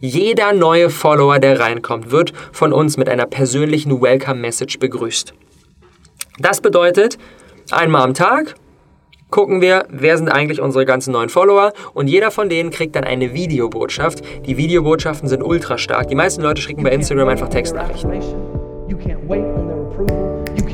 Jeder neue Follower, der reinkommt, wird von uns mit einer persönlichen Welcome-Message begrüßt. Das bedeutet, einmal am Tag gucken wir, wer sind eigentlich unsere ganzen neuen Follower und jeder von denen kriegt dann eine Videobotschaft. Die Videobotschaften sind ultra stark. Die meisten Leute schicken bei Instagram einfach Textnachrichten.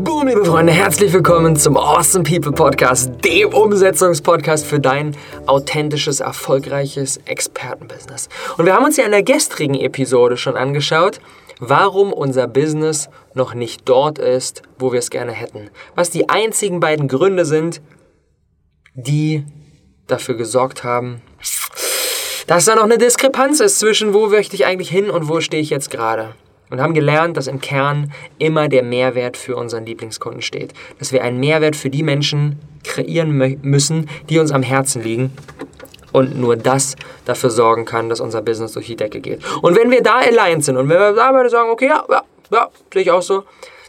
Boom, liebe Freunde, herzlich willkommen zum Awesome People Podcast, dem Umsetzungspodcast für dein authentisches, erfolgreiches Expertenbusiness. Und wir haben uns ja in der gestrigen Episode schon angeschaut, warum unser Business noch nicht dort ist, wo wir es gerne hätten. Was die einzigen beiden Gründe sind, die dafür gesorgt haben, dass da noch eine Diskrepanz ist zwischen wo möchte ich eigentlich hin und wo stehe ich jetzt gerade. Und haben gelernt, dass im Kern immer der Mehrwert für unseren Lieblingskunden steht. Dass wir einen Mehrwert für die Menschen kreieren müssen, die uns am Herzen liegen und nur das dafür sorgen kann, dass unser Business durch die Decke geht. Und wenn wir da aligned sind und wenn wir da beide sagen, okay, ja, ja, ja, sehe ich auch so,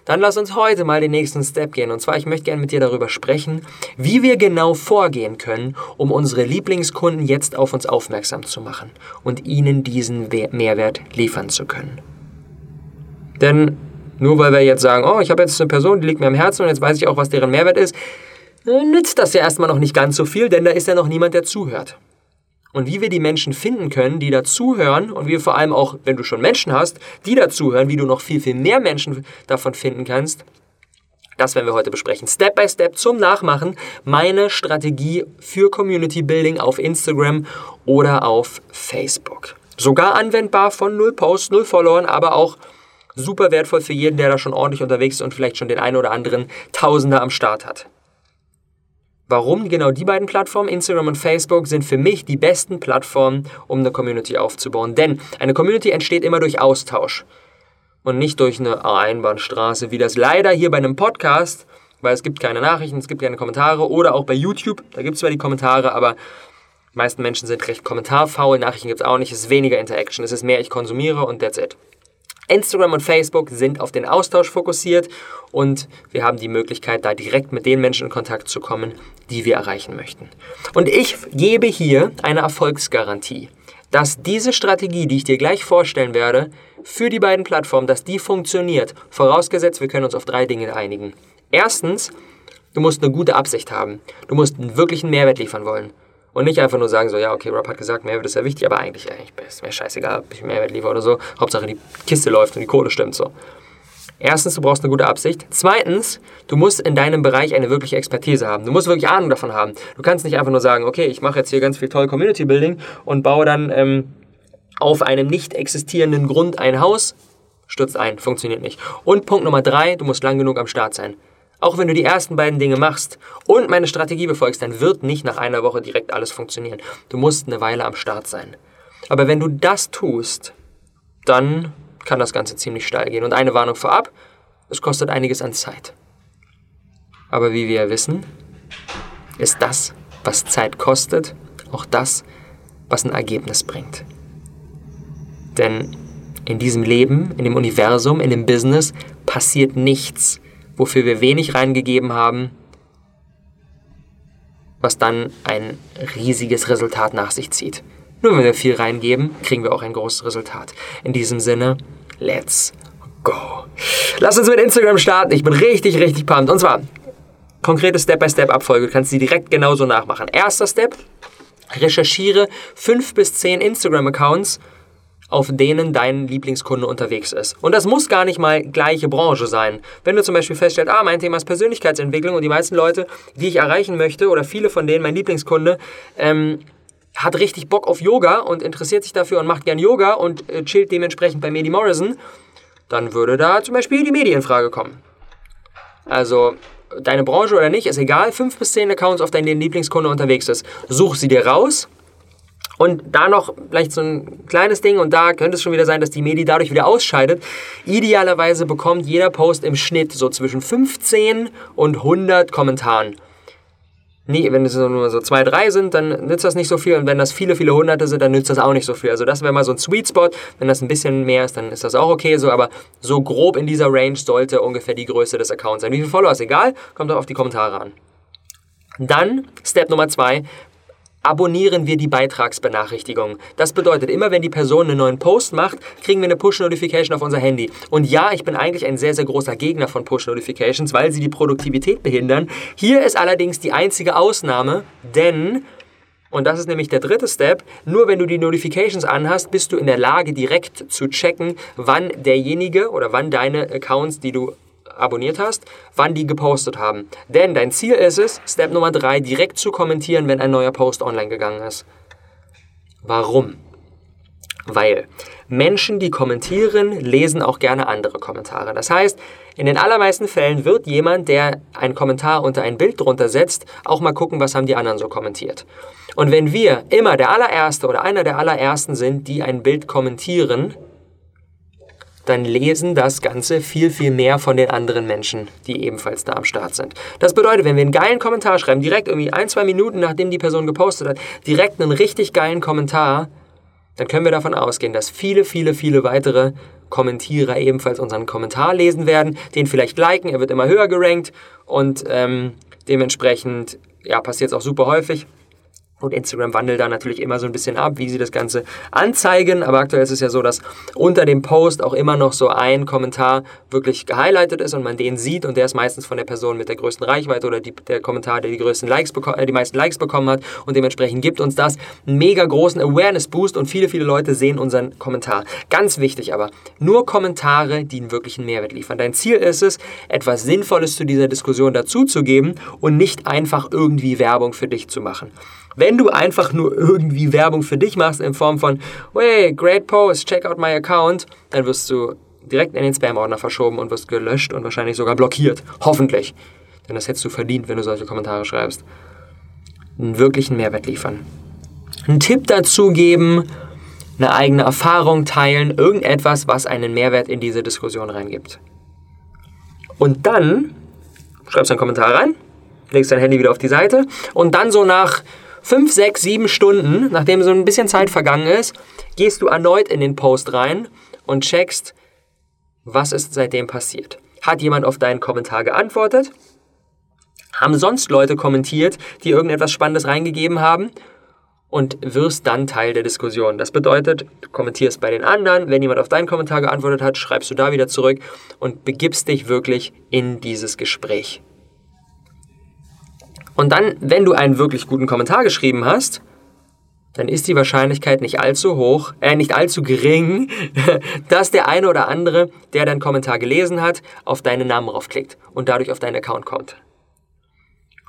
dann lass uns heute mal den nächsten Step gehen. Und zwar, ich möchte gerne mit dir darüber sprechen, wie wir genau vorgehen können, um unsere Lieblingskunden jetzt auf uns aufmerksam zu machen und ihnen diesen Mehrwert liefern zu können. Denn nur weil wir jetzt sagen, oh, ich habe jetzt eine Person, die liegt mir am Herzen und jetzt weiß ich auch, was deren Mehrwert ist, nützt das ja erstmal noch nicht ganz so viel, denn da ist ja noch niemand, der zuhört und wie wir die Menschen finden können, die dazuhören und wie vor allem auch, wenn du schon Menschen hast, die dazuhören, wie du noch viel, viel mehr Menschen davon finden kannst, das werden wir heute besprechen. Step by Step zum Nachmachen meine Strategie für Community Building auf Instagram oder auf Facebook. Sogar anwendbar von null Posts, null Followern, aber auch super wertvoll für jeden, der da schon ordentlich unterwegs ist und vielleicht schon den einen oder anderen Tausender am Start hat. Warum genau die beiden Plattformen, Instagram und Facebook, sind für mich die besten Plattformen, um eine Community aufzubauen. Denn eine Community entsteht immer durch Austausch und nicht durch eine Einbahnstraße, wie das leider hier bei einem Podcast, weil es gibt keine Nachrichten, es gibt keine Kommentare oder auch bei YouTube, da gibt es zwar die Kommentare, aber die meisten Menschen sind recht kommentarfaul, Nachrichten gibt es auch nicht, es ist weniger Interaction, es ist mehr ich konsumiere und that's it. Instagram und Facebook sind auf den Austausch fokussiert und wir haben die Möglichkeit, da direkt mit den Menschen in Kontakt zu kommen, die wir erreichen möchten. Und ich gebe hier eine Erfolgsgarantie, dass diese Strategie, die ich dir gleich vorstellen werde, für die beiden Plattformen, dass die funktioniert, vorausgesetzt, wir können uns auf drei Dinge einigen. Erstens, du musst eine gute Absicht haben. Du musst einen wirklichen Mehrwert liefern wollen. Und nicht einfach nur sagen, so, ja, okay, Rob hat gesagt, Mehrwert ist ja wichtig, aber eigentlich, eigentlich ist mir scheißegal, ob ich Mehrwert liefere oder so. Hauptsache die Kiste läuft und die Kohle stimmt so. Erstens, du brauchst eine gute Absicht. Zweitens, du musst in deinem Bereich eine wirkliche Expertise haben. Du musst wirklich Ahnung davon haben. Du kannst nicht einfach nur sagen, okay, ich mache jetzt hier ganz viel toll Community Building und baue dann ähm, auf einem nicht existierenden Grund ein Haus. Stürzt ein, funktioniert nicht. Und Punkt Nummer drei, du musst lang genug am Start sein. Auch wenn du die ersten beiden Dinge machst und meine Strategie befolgst, dann wird nicht nach einer Woche direkt alles funktionieren. Du musst eine Weile am Start sein. Aber wenn du das tust, dann kann das Ganze ziemlich steil gehen. Und eine Warnung vorab, es kostet einiges an Zeit. Aber wie wir wissen, ist das, was Zeit kostet, auch das, was ein Ergebnis bringt. Denn in diesem Leben, in dem Universum, in dem Business passiert nichts, wofür wir wenig reingegeben haben, was dann ein riesiges Resultat nach sich zieht. Nur wenn wir viel reingeben, kriegen wir auch ein großes Resultat. In diesem Sinne, let's go. Lass uns mit Instagram starten. Ich bin richtig, richtig pumped. Und zwar, konkrete Step-by-Step-Abfolge. Du kannst sie direkt genauso nachmachen. Erster Step, recherchiere fünf bis zehn Instagram-Accounts, auf denen dein Lieblingskunde unterwegs ist. Und das muss gar nicht mal gleiche Branche sein. Wenn du zum Beispiel feststellst, ah, mein Thema ist Persönlichkeitsentwicklung und die meisten Leute, die ich erreichen möchte, oder viele von denen, mein Lieblingskunde, ähm, hat richtig Bock auf Yoga und interessiert sich dafür und macht gern Yoga und äh, chillt dementsprechend bei Medi Morrison, dann würde da zum Beispiel die Medienfrage kommen. Also, deine Branche oder nicht, ist egal, fünf bis zehn Accounts, auf denen dein Lieblingskunde unterwegs ist. Such sie dir raus Und da noch vielleicht so ein kleines Ding und da könnte es schon wieder sein, dass die Medi dadurch wieder ausscheidet. Idealerweise bekommt jeder Post im Schnitt so zwischen 15 und 100 Kommentaren. Nee, wenn es nur so zwei, drei sind, dann nützt das nicht so viel. Und wenn das viele, viele Hunderte sind, dann nützt das auch nicht so viel. Also das wäre mal so ein Sweet Spot. Wenn das ein bisschen mehr ist, dann ist das auch okay so. Aber so grob in dieser Range sollte ungefähr die Größe des Accounts sein. Wie viele Follower ist egal, kommt auf die Kommentare an. Dann Step Nummer zwei, abonnieren wir die Beitragsbenachrichtigungen. Das bedeutet, immer wenn die Person einen neuen Post macht, kriegen wir eine Push-Notification auf unser Handy. Und ja, ich bin eigentlich ein sehr, sehr großer Gegner von Push-Notifications, weil sie die Produktivität behindern. Hier ist allerdings die einzige Ausnahme, denn und das ist nämlich der dritte Step. Nur wenn du die Notifications anhast, bist du in der Lage, direkt zu checken, wann derjenige oder wann deine Accounts, die du abonniert hast, wann die gepostet haben. Denn dein Ziel ist es, Step Nummer 3, direkt zu kommentieren, wenn ein neuer Post online gegangen ist. Warum? Weil Menschen, die kommentieren, lesen auch gerne andere Kommentare. Das heißt, in den allermeisten Fällen wird jemand, der einen Kommentar unter ein Bild drunter setzt, auch mal gucken, was haben die anderen so kommentiert. Und wenn wir immer der allererste oder einer der allerersten sind, die ein Bild kommentieren, dann lesen das Ganze viel, viel mehr von den anderen Menschen, die ebenfalls da am Start sind. Das bedeutet, wenn wir einen geilen Kommentar schreiben, direkt irgendwie ein, zwei Minuten nachdem die Person gepostet hat, direkt einen richtig geilen Kommentar, dann können wir davon ausgehen, dass viele, viele, viele weitere Kommentierer ebenfalls unseren Kommentar lesen werden, den vielleicht liken, er wird immer höher gerankt und ähm, dementsprechend ja, passiert es auch super häufig. Und Instagram wandelt da natürlich immer so ein bisschen ab, wie sie das Ganze anzeigen. Aber aktuell ist es ja so, dass unter dem Post auch immer noch so ein Kommentar wirklich gehighlightet ist und man den sieht. Und der ist meistens von der Person mit der größten Reichweite oder die, der Kommentar, der die, größten Likes äh, die meisten Likes bekommen hat. Und dementsprechend gibt uns das einen mega großen Awareness-Boost und viele, viele Leute sehen unseren Kommentar. Ganz wichtig aber, nur Kommentare, die einen wirklichen Mehrwert liefern. Dein Ziel ist es, etwas Sinnvolles zu dieser Diskussion dazuzugeben und nicht einfach irgendwie Werbung für dich zu machen. Wenn du einfach nur irgendwie Werbung für dich machst in Form von, hey, great post, check out my account, dann wirst du direkt in den Spam-Ordner verschoben und wirst gelöscht und wahrscheinlich sogar blockiert. Hoffentlich. Denn das hättest du verdient, wenn du solche Kommentare schreibst. Einen wirklichen Mehrwert liefern. Einen Tipp dazu geben, eine eigene Erfahrung teilen, irgendetwas, was einen Mehrwert in diese Diskussion reingibt. Und dann schreibst du einen Kommentar rein, legst dein Handy wieder auf die Seite und dann so nach fünf, sechs, sieben Stunden, nachdem so ein bisschen Zeit vergangen ist, gehst du erneut in den Post rein und checkst, was ist seitdem passiert. Hat jemand auf deinen Kommentar geantwortet? Haben sonst Leute kommentiert, die irgendetwas Spannendes reingegeben haben? Und wirst dann Teil der Diskussion. Das bedeutet, du kommentierst bei den anderen. Wenn jemand auf deinen Kommentar geantwortet hat, schreibst du da wieder zurück und begibst dich wirklich in dieses Gespräch. Und dann, wenn du einen wirklich guten Kommentar geschrieben hast, dann ist die Wahrscheinlichkeit nicht allzu hoch, äh, nicht allzu gering, dass der eine oder andere, der deinen Kommentar gelesen hat, auf deinen Namen raufklickt und dadurch auf deinen Account kommt.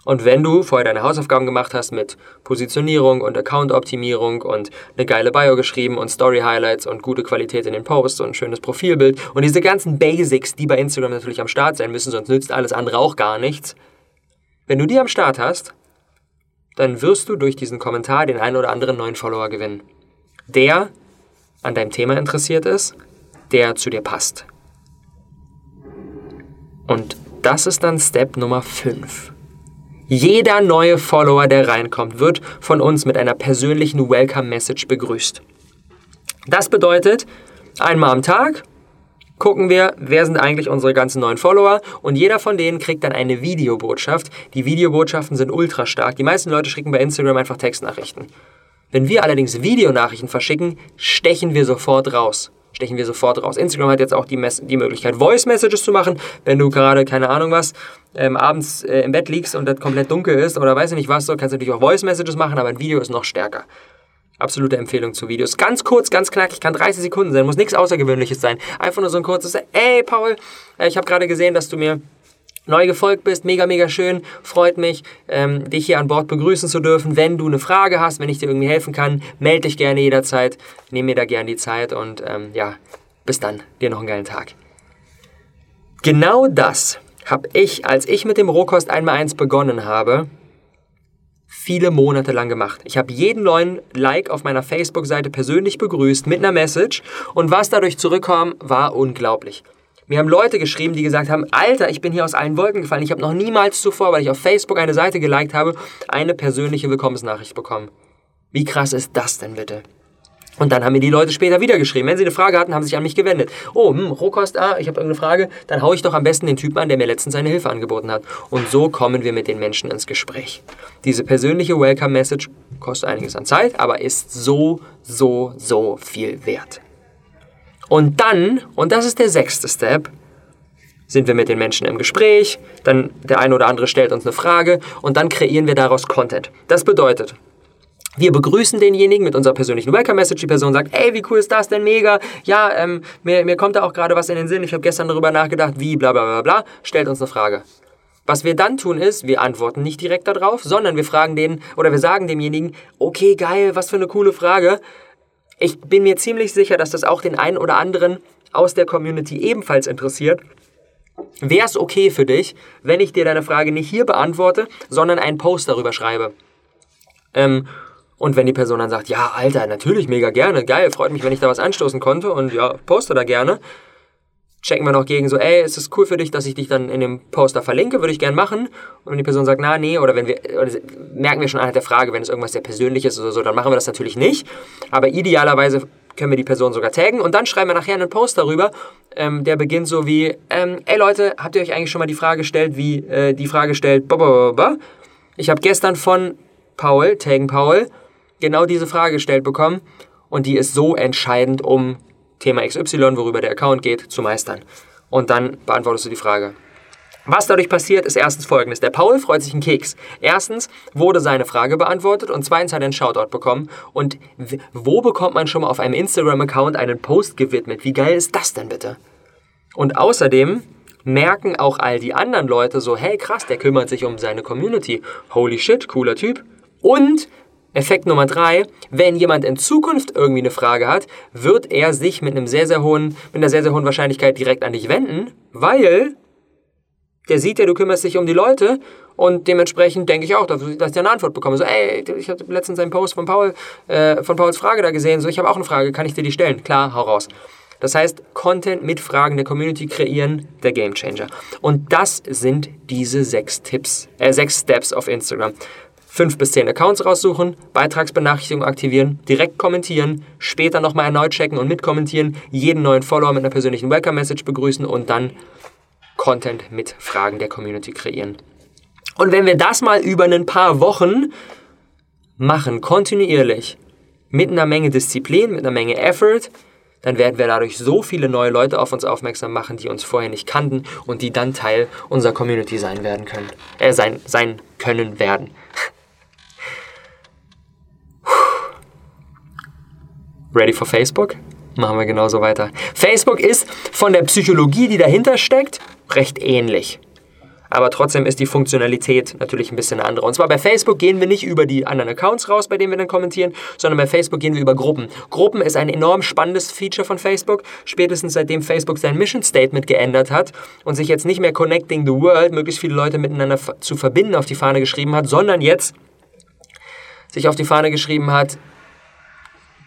Und wenn du vorher deine Hausaufgaben gemacht hast mit Positionierung und Account-Optimierung und eine geile Bio geschrieben und Story-Highlights und gute Qualität in den Posts und ein schönes Profilbild und diese ganzen Basics, die bei Instagram natürlich am Start sein müssen, sonst nützt alles andere auch gar nichts, wenn du die am Start hast, dann wirst du durch diesen Kommentar den einen oder anderen neuen Follower gewinnen. Der an deinem Thema interessiert ist, der zu dir passt. Und das ist dann Step Nummer 5. Jeder neue Follower, der reinkommt, wird von uns mit einer persönlichen Welcome Message begrüßt. Das bedeutet, einmal am Tag gucken wir, wer sind eigentlich unsere ganzen neuen Follower und jeder von denen kriegt dann eine Videobotschaft. Die Videobotschaften sind ultra stark. Die meisten Leute schicken bei Instagram einfach Textnachrichten. Wenn wir allerdings Videonachrichten verschicken, stechen wir sofort raus. Stechen wir sofort raus. Instagram hat jetzt auch die, Mess die Möglichkeit, Voice Messages zu machen. Wenn du gerade, keine Ahnung was, ähm, abends äh, im Bett liegst und das komplett dunkel ist oder weiß ich nicht was, so kannst du natürlich auch Voice Messages machen, aber ein Video ist noch stärker. Absolute Empfehlung zu Videos. Ganz kurz, ganz knackig, kann 30 Sekunden sein, muss nichts Außergewöhnliches sein. Einfach nur so ein kurzes, ey Paul, äh, ich habe gerade gesehen, dass du mir neu gefolgt bist, mega, mega schön, freut mich, ähm, dich hier an Bord begrüßen zu dürfen. Wenn du eine Frage hast, wenn ich dir irgendwie helfen kann, melde dich gerne jederzeit, nehme mir da gerne die Zeit und ähm, ja, bis dann, dir noch einen geilen Tag. Genau das habe ich, als ich mit dem Rohkost einmal eins begonnen habe, viele Monate lang gemacht. Ich habe jeden neuen Like auf meiner Facebook-Seite persönlich begrüßt mit einer Message und was dadurch zurückkam, war unglaublich. Mir haben Leute geschrieben, die gesagt haben, Alter, ich bin hier aus allen Wolken gefallen. Ich habe noch niemals zuvor, weil ich auf Facebook eine Seite geliked habe, eine persönliche Willkommensnachricht bekommen. Wie krass ist das denn bitte? Und dann haben mir die Leute später wieder geschrieben. Wenn sie eine Frage hatten, haben sie sich an mich gewendet. Oh, hm, Rohkost, ah, ich habe irgendeine Frage. Dann haue ich doch am besten den Typen an, der mir letztens seine Hilfe angeboten hat. Und so kommen wir mit den Menschen ins Gespräch. Diese persönliche Welcome-Message kostet einiges an Zeit, aber ist so, so, so viel wert. Und dann, und das ist der sechste Step, sind wir mit den Menschen im Gespräch, dann der eine oder andere stellt uns eine Frage und dann kreieren wir daraus Content. Das bedeutet, wir begrüßen denjenigen mit unserer persönlichen Welcome-Message. Die Person sagt, ey, wie cool ist das denn, mega. Ja, ähm, mir, mir kommt da auch gerade was in den Sinn. Ich habe gestern darüber nachgedacht, wie, bla bla bla bla. Stellt uns eine Frage. Was wir dann tun ist, wir antworten nicht direkt darauf, sondern wir fragen den oder wir sagen demjenigen, okay, geil, was für eine coole Frage. Ich bin mir ziemlich sicher, dass das auch den einen oder anderen aus der Community ebenfalls interessiert. Wäre es okay für dich, wenn ich dir deine Frage nicht hier beantworte, sondern einen Post darüber schreibe? Ähm, und wenn die Person dann sagt, ja, Alter, natürlich, mega gerne, geil, freut mich, wenn ich da was anstoßen konnte und ja, poste da gerne, checken wir noch gegen so, ey, ist es cool für dich, dass ich dich dann in dem Poster verlinke, würde ich gerne machen. Und wenn die Person sagt, na, nee, oder wenn wir, oder merken wir schon anhand der Frage, wenn es irgendwas sehr Persönliches oder so, dann machen wir das natürlich nicht. Aber idealerweise können wir die Person sogar taggen und dann schreiben wir nachher einen Post darüber, ähm, der beginnt so wie, ähm, ey Leute, habt ihr euch eigentlich schon mal die Frage gestellt, wie äh, die Frage stellt, ich habe gestern von Paul, taggen Paul, genau diese Frage gestellt bekommen und die ist so entscheidend, um Thema XY, worüber der Account geht, zu meistern. Und dann beantwortest du die Frage. Was dadurch passiert, ist erstens folgendes. Der Paul freut sich einen Keks. Erstens wurde seine Frage beantwortet und zweitens hat er einen Shoutout bekommen. Und wo bekommt man schon mal auf einem Instagram-Account einen Post gewidmet? Wie geil ist das denn bitte? Und außerdem merken auch all die anderen Leute so, hey krass, der kümmert sich um seine Community. Holy shit, cooler Typ. Und Effekt Nummer drei, wenn jemand in Zukunft irgendwie eine Frage hat, wird er sich mit einem sehr, sehr hohen, mit einer sehr, sehr hohen Wahrscheinlichkeit direkt an dich wenden, weil der sieht ja, du kümmerst dich um die Leute und dementsprechend denke ich auch, dass ich eine Antwort bekomme. So, ey, ich habe letztens einen Post von Paul, äh, von Pauls Frage da gesehen, so, ich habe auch eine Frage, kann ich dir die stellen? Klar, hau raus. Das heißt, Content mit Fragen der Community kreieren, der Gamechanger. Und das sind diese sechs Tipps, äh, sechs Steps auf Instagram fünf bis zehn Accounts raussuchen, Beitragsbenachrichtigung aktivieren, direkt kommentieren, später nochmal erneut checken und mitkommentieren, jeden neuen Follower mit einer persönlichen Welcome-Message begrüßen und dann Content mit Fragen der Community kreieren. Und wenn wir das mal über ein paar Wochen machen, kontinuierlich, mit einer Menge Disziplin, mit einer Menge Effort, dann werden wir dadurch so viele neue Leute auf uns aufmerksam machen, die uns vorher nicht kannten und die dann Teil unserer Community sein werden können, äh, sein, sein können werden. Ready for Facebook? Machen wir genauso weiter. Facebook ist von der Psychologie, die dahinter steckt, recht ähnlich. Aber trotzdem ist die Funktionalität natürlich ein bisschen eine andere. Und zwar bei Facebook gehen wir nicht über die anderen Accounts raus, bei denen wir dann kommentieren, sondern bei Facebook gehen wir über Gruppen. Gruppen ist ein enorm spannendes Feature von Facebook. Spätestens seitdem Facebook sein Mission Statement geändert hat und sich jetzt nicht mehr Connecting the World, möglichst viele Leute miteinander zu verbinden, auf die Fahne geschrieben hat, sondern jetzt sich auf die Fahne geschrieben hat,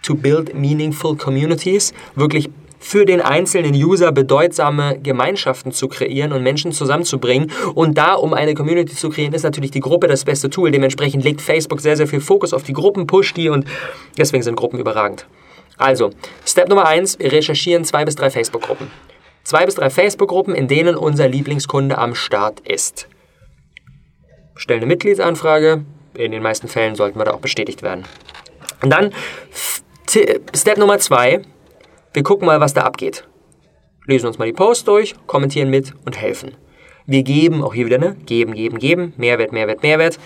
to build meaningful communities, wirklich für den einzelnen User bedeutsame Gemeinschaften zu kreieren und Menschen zusammenzubringen. Und da, um eine Community zu kreieren, ist natürlich die Gruppe das beste Tool. Dementsprechend legt Facebook sehr, sehr viel Fokus auf die Gruppen, pusht die und deswegen sind Gruppen überragend. Also, Step Nummer eins: wir recherchieren zwei bis drei Facebook-Gruppen. Zwei bis drei Facebook-Gruppen, in denen unser Lieblingskunde am Start ist. Stellen eine Mitgliedsanfrage. In den meisten Fällen sollten wir da auch bestätigt werden. Und dann Step Nummer zwei, wir gucken mal, was da abgeht. Lesen uns mal die Posts durch, kommentieren mit und helfen. Wir geben, auch hier wieder, ne? Geben, geben, geben, Mehrwert, Mehrwert, Mehrwert.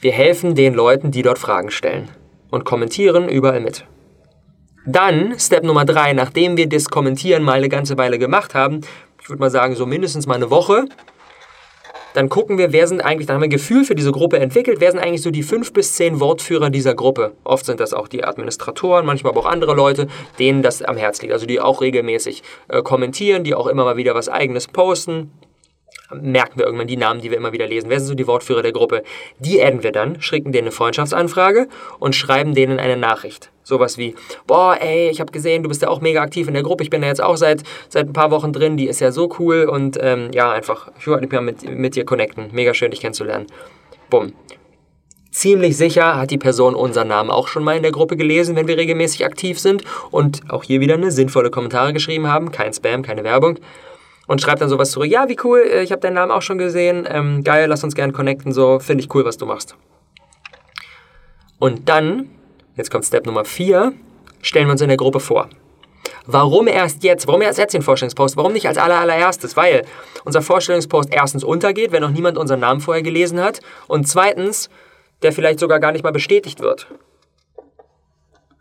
Wir helfen den Leuten, die dort Fragen stellen und kommentieren überall mit. Dann, Step Nummer drei, nachdem wir das Kommentieren mal eine ganze Weile gemacht haben, ich würde mal sagen, so mindestens mal eine Woche, dann gucken wir, wer sind eigentlich, dann haben wir ein Gefühl für diese Gruppe entwickelt, wer sind eigentlich so die fünf bis zehn Wortführer dieser Gruppe. Oft sind das auch die Administratoren, manchmal aber auch andere Leute, denen das am Herz liegt, also die auch regelmäßig äh, kommentieren, die auch immer mal wieder was eigenes posten. Merken wir irgendwann die Namen, die wir immer wieder lesen. Wer sind so die Wortführer der Gruppe? Die adden wir dann, schicken denen eine Freundschaftsanfrage und schreiben denen eine Nachricht. Sowas wie, boah, ey, ich habe gesehen, du bist ja auch mega aktiv in der Gruppe, ich bin da jetzt auch seit, seit ein paar Wochen drin, die ist ja so cool und ähm, ja, einfach, ich wollte mich mal mit, mit dir connecten. Mega schön, dich kennenzulernen. Bumm. Ziemlich sicher hat die Person unseren Namen auch schon mal in der Gruppe gelesen, wenn wir regelmäßig aktiv sind und auch hier wieder eine sinnvolle Kommentare geschrieben haben. Kein Spam, keine Werbung. Und schreibt dann sowas zurück. Ja, wie cool, äh, ich habe deinen Namen auch schon gesehen. Ähm, geil, lass uns gerne connecten. So, finde ich cool, was du machst. Und dann, jetzt kommt Step Nummer 4, stellen wir uns in der Gruppe vor. Warum erst jetzt? Warum erst jetzt den Vorstellungspost? Warum nicht als allererstes? Weil unser Vorstellungspost erstens untergeht, wenn noch niemand unseren Namen vorher gelesen hat. Und zweitens, der vielleicht sogar gar nicht mal bestätigt wird.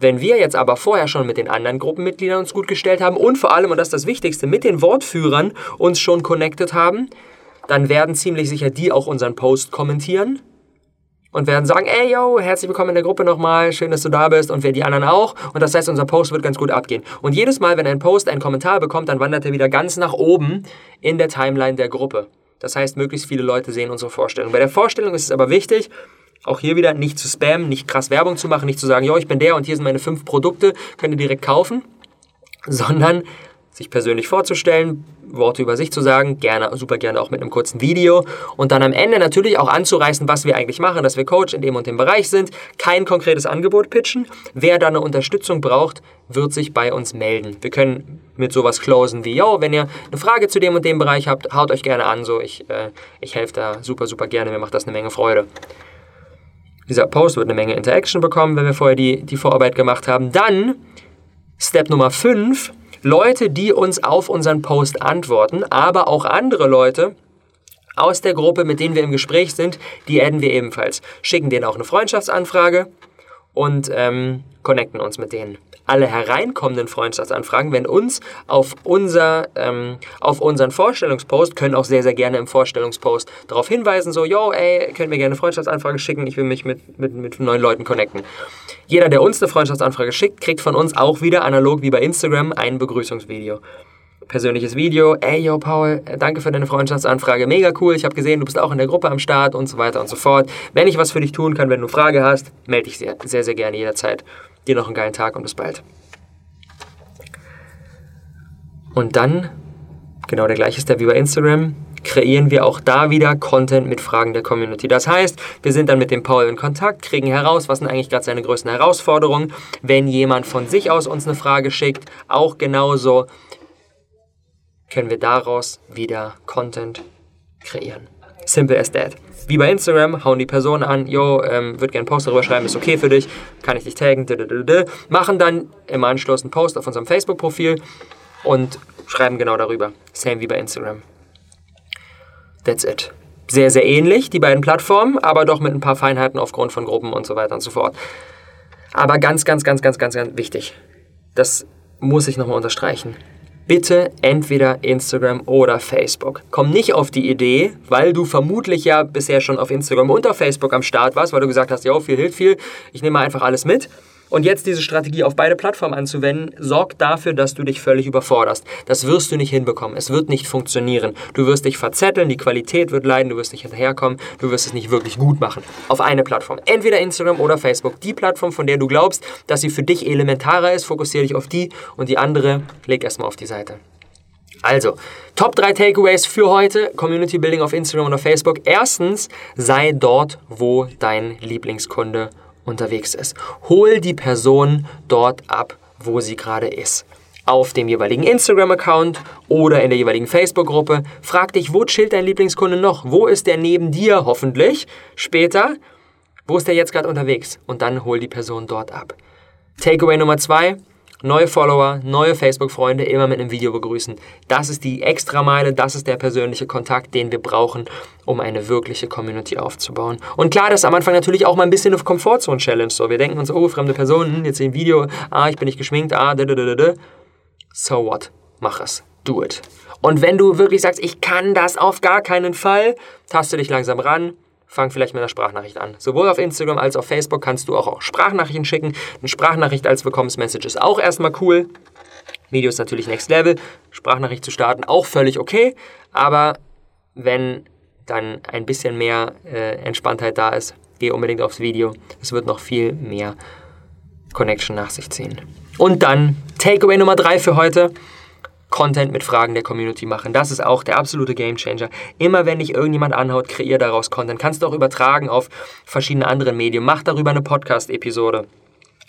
Wenn wir jetzt aber vorher schon mit den anderen Gruppenmitgliedern uns gut gestellt haben und vor allem, und das ist das Wichtigste, mit den Wortführern uns schon connected haben, dann werden ziemlich sicher die auch unseren Post kommentieren und werden sagen, ey yo, herzlich willkommen in der Gruppe nochmal, schön, dass du da bist und wir die anderen auch. Und das heißt, unser Post wird ganz gut abgehen. Und jedes Mal, wenn ein Post einen Kommentar bekommt, dann wandert er wieder ganz nach oben in der Timeline der Gruppe. Das heißt, möglichst viele Leute sehen unsere Vorstellung. Bei der Vorstellung ist es aber wichtig, auch hier wieder nicht zu spammen, nicht krass Werbung zu machen, nicht zu sagen, jo, ich bin der und hier sind meine fünf Produkte, könnt ihr direkt kaufen, sondern sich persönlich vorzustellen, Worte über sich zu sagen, gerne, super gerne auch mit einem kurzen Video und dann am Ende natürlich auch anzureißen, was wir eigentlich machen, dass wir Coach in dem und dem Bereich sind, kein konkretes Angebot pitchen. Wer da eine Unterstützung braucht, wird sich bei uns melden. Wir können mit sowas closen wie, yo, wenn ihr eine Frage zu dem und dem Bereich habt, haut euch gerne an, so ich, äh, ich helfe da super, super gerne, mir macht das eine Menge Freude. Dieser Post wird eine Menge Interaction bekommen, wenn wir vorher die, die Vorarbeit gemacht haben. Dann, Step Nummer 5, Leute, die uns auf unseren Post antworten, aber auch andere Leute aus der Gruppe, mit denen wir im Gespräch sind, die adden wir ebenfalls. Schicken denen auch eine Freundschaftsanfrage und ähm, connecten uns mit denen alle hereinkommenden Freundschaftsanfragen, wenn uns auf, unser, ähm, auf unseren Vorstellungspost, können auch sehr, sehr gerne im Vorstellungspost darauf hinweisen, so, yo, ey, könnt mir gerne Freundschaftsanfrage schicken, ich will mich mit, mit, mit neuen Leuten connecten. Jeder, der uns eine Freundschaftsanfrage schickt, kriegt von uns auch wieder analog wie bei Instagram ein Begrüßungsvideo persönliches Video. Ey, yo, Paul, danke für deine Freundschaftsanfrage. Mega cool. Ich habe gesehen, du bist auch in der Gruppe am Start und so weiter und so fort. Wenn ich was für dich tun kann, wenn du Frage hast, melde dich sehr, sehr, sehr gerne jederzeit. Dir noch einen geilen Tag und bis bald. Und dann, genau der gleiche Step wie bei Instagram, kreieren wir auch da wieder Content mit Fragen der Community. Das heißt, wir sind dann mit dem Paul in Kontakt, kriegen heraus, was sind eigentlich gerade seine größten Herausforderungen. Wenn jemand von sich aus uns eine Frage schickt, auch genauso können wir daraus wieder Content kreieren. Simple as that. Wie bei Instagram, hauen die Personen an, yo, ähm, würde gerne einen Post darüber schreiben, ist okay für dich, kann ich dich taggen, machen dann im Anschluss einen Post auf unserem Facebook-Profil und schreiben genau darüber. Same wie bei Instagram. That's it. Sehr, sehr ähnlich, die beiden Plattformen, aber doch mit ein paar Feinheiten aufgrund von Gruppen und so weiter und so fort. Aber ganz, ganz, ganz, ganz, ganz, ganz wichtig. Das muss ich nochmal unterstreichen bitte entweder Instagram oder Facebook. Komm nicht auf die Idee, weil du vermutlich ja bisher schon auf Instagram und auf Facebook am Start warst, weil du gesagt hast, ja, viel hilft viel, ich nehme einfach alles mit. Und jetzt diese Strategie auf beide Plattformen anzuwenden, sorgt dafür, dass du dich völlig überforderst. Das wirst du nicht hinbekommen. Es wird nicht funktionieren. Du wirst dich verzetteln, die Qualität wird leiden, du wirst nicht hinterherkommen, du wirst es nicht wirklich gut machen. Auf eine Plattform. Entweder Instagram oder Facebook. Die Plattform, von der du glaubst, dass sie für dich elementarer ist, fokussiere dich auf die und die andere leg erstmal auf die Seite. Also, Top 3 Takeaways für heute, Community Building auf Instagram oder Facebook. Erstens, sei dort, wo dein Lieblingskunde ist unterwegs ist. Hol die Person dort ab, wo sie gerade ist. Auf dem jeweiligen Instagram-Account oder in der jeweiligen Facebook-Gruppe. Frag dich, wo chillt dein Lieblingskunde noch? Wo ist der neben dir hoffentlich später? Wo ist der jetzt gerade unterwegs? Und dann hol die Person dort ab. Takeaway Nummer zwei, neue Follower, neue Facebook-Freunde immer mit einem Video begrüßen. Das ist die Extrameile, das ist der persönliche Kontakt, den wir brauchen, um eine wirkliche Community aufzubauen. Und klar, das ist am Anfang natürlich auch mal ein bisschen eine Komfortzone-Challenge. So, wir denken uns, oh, fremde Personen, jetzt ein Video, ah, ich bin nicht geschminkt, ah, da, da, da, da. So what? Mach es. Do it. Und wenn du wirklich sagst, ich kann das auf gar keinen Fall, taste dich langsam ran, fang vielleicht mit einer Sprachnachricht an. Sowohl auf Instagram als auch auf Facebook kannst du auch Sprachnachrichten schicken. Eine Sprachnachricht als Willkommensmessage ist auch erstmal cool. Video ist natürlich Next Level. Sprachnachricht zu starten auch völlig okay. Aber wenn dann ein bisschen mehr äh, Entspanntheit da ist, geh unbedingt aufs Video. Es wird noch viel mehr Connection nach sich ziehen. Und dann Takeaway Nummer drei für heute. Content mit Fragen der Community machen. Das ist auch der absolute Gamechanger. Immer wenn dich irgendjemand anhaut, kreier daraus Content. Kannst du auch übertragen auf verschiedene andere Medien. Mach darüber eine Podcast-Episode.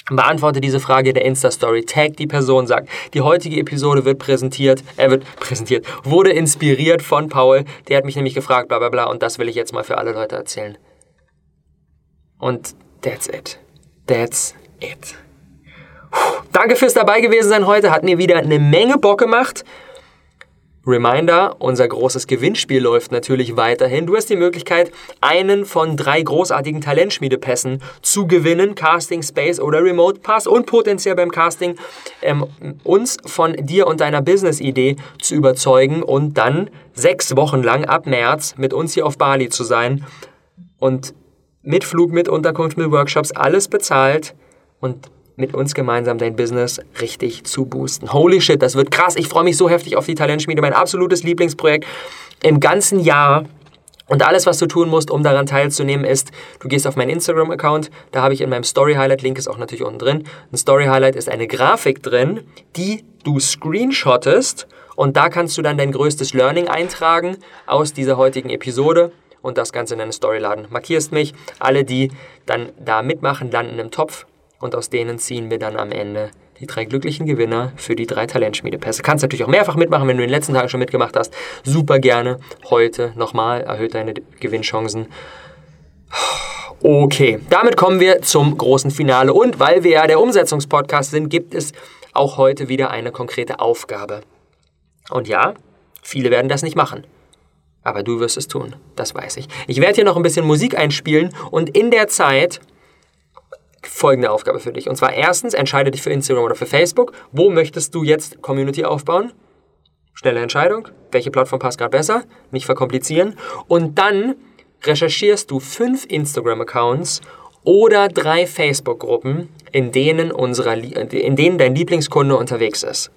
Beantworte diese Frage der Insta-Story, tag die Person, sag, die heutige Episode wird präsentiert, er äh, wird präsentiert, wurde inspiriert von Paul, der hat mich nämlich gefragt, bla bla bla, und das will ich jetzt mal für alle Leute erzählen. Und that's it. That's it. Danke fürs dabei gewesen sein heute, hat mir wieder eine Menge Bock gemacht. Reminder, unser großes Gewinnspiel läuft natürlich weiterhin. Du hast die Möglichkeit, einen von drei großartigen Talentschmiedepässen zu gewinnen, Casting Space oder Remote Pass und potenziell beim Casting ähm, uns von dir und deiner Business-Idee zu überzeugen und dann sechs Wochen lang ab März mit uns hier auf Bali zu sein und mit Flug, mit Unterkunft, mit Workshops, alles bezahlt und mit uns gemeinsam dein Business richtig zu boosten. Holy shit, das wird krass. Ich freue mich so heftig auf die Talentschmiede, mein absolutes Lieblingsprojekt im ganzen Jahr. Und alles, was du tun musst, um daran teilzunehmen, ist, du gehst auf meinen Instagram-Account, da habe ich in meinem Story-Highlight, Link ist auch natürlich unten drin, ein Story-Highlight ist eine Grafik drin, die du screenshottest und da kannst du dann dein größtes Learning eintragen aus dieser heutigen Episode und das Ganze in deine Story laden. Markierst mich, alle, die dann da mitmachen, landen im Topf und aus denen ziehen wir dann am Ende die drei glücklichen Gewinner für die drei Talentschmiedepässe. Kannst natürlich auch mehrfach mitmachen, wenn du in den letzten Tagen schon mitgemacht hast. Super gerne. Heute nochmal erhöht deine Gewinnchancen. Okay, damit kommen wir zum großen Finale. Und weil wir ja der Umsetzungspodcast sind, gibt es auch heute wieder eine konkrete Aufgabe. Und ja, viele werden das nicht machen. Aber du wirst es tun, das weiß ich. Ich werde hier noch ein bisschen Musik einspielen und in der Zeit folgende Aufgabe für dich. Und zwar erstens, entscheide dich für Instagram oder für Facebook. Wo möchtest du jetzt Community aufbauen? Schnelle Entscheidung. Welche Plattform passt gerade besser? Nicht verkomplizieren. Und dann recherchierst du fünf Instagram-Accounts oder drei Facebook-Gruppen, in denen, in denen dein Lieblingskunde unterwegs ist.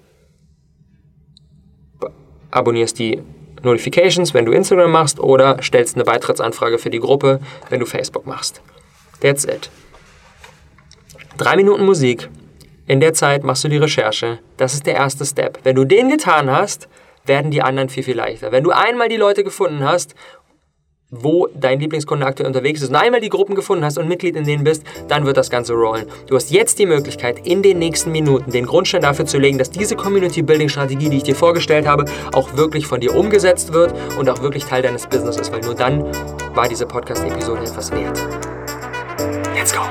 Abonnierst die Notifications, wenn du Instagram machst, oder stellst eine Beitrittsanfrage für die Gruppe, wenn du Facebook machst. That's it. Drei Minuten Musik. In der Zeit machst du die Recherche. Das ist der erste Step. Wenn du den getan hast, werden die anderen viel, viel leichter. Wenn du einmal die Leute gefunden hast, wo dein Lieblingskunde aktuell unterwegs ist und einmal die Gruppen gefunden hast und Mitglied in denen bist, dann wird das Ganze rollen. Du hast jetzt die Möglichkeit, in den nächsten Minuten den Grundstein dafür zu legen, dass diese Community-Building-Strategie, die ich dir vorgestellt habe, auch wirklich von dir umgesetzt wird und auch wirklich Teil deines Business ist, weil nur dann war diese Podcast-Episode etwas wert. Let's go!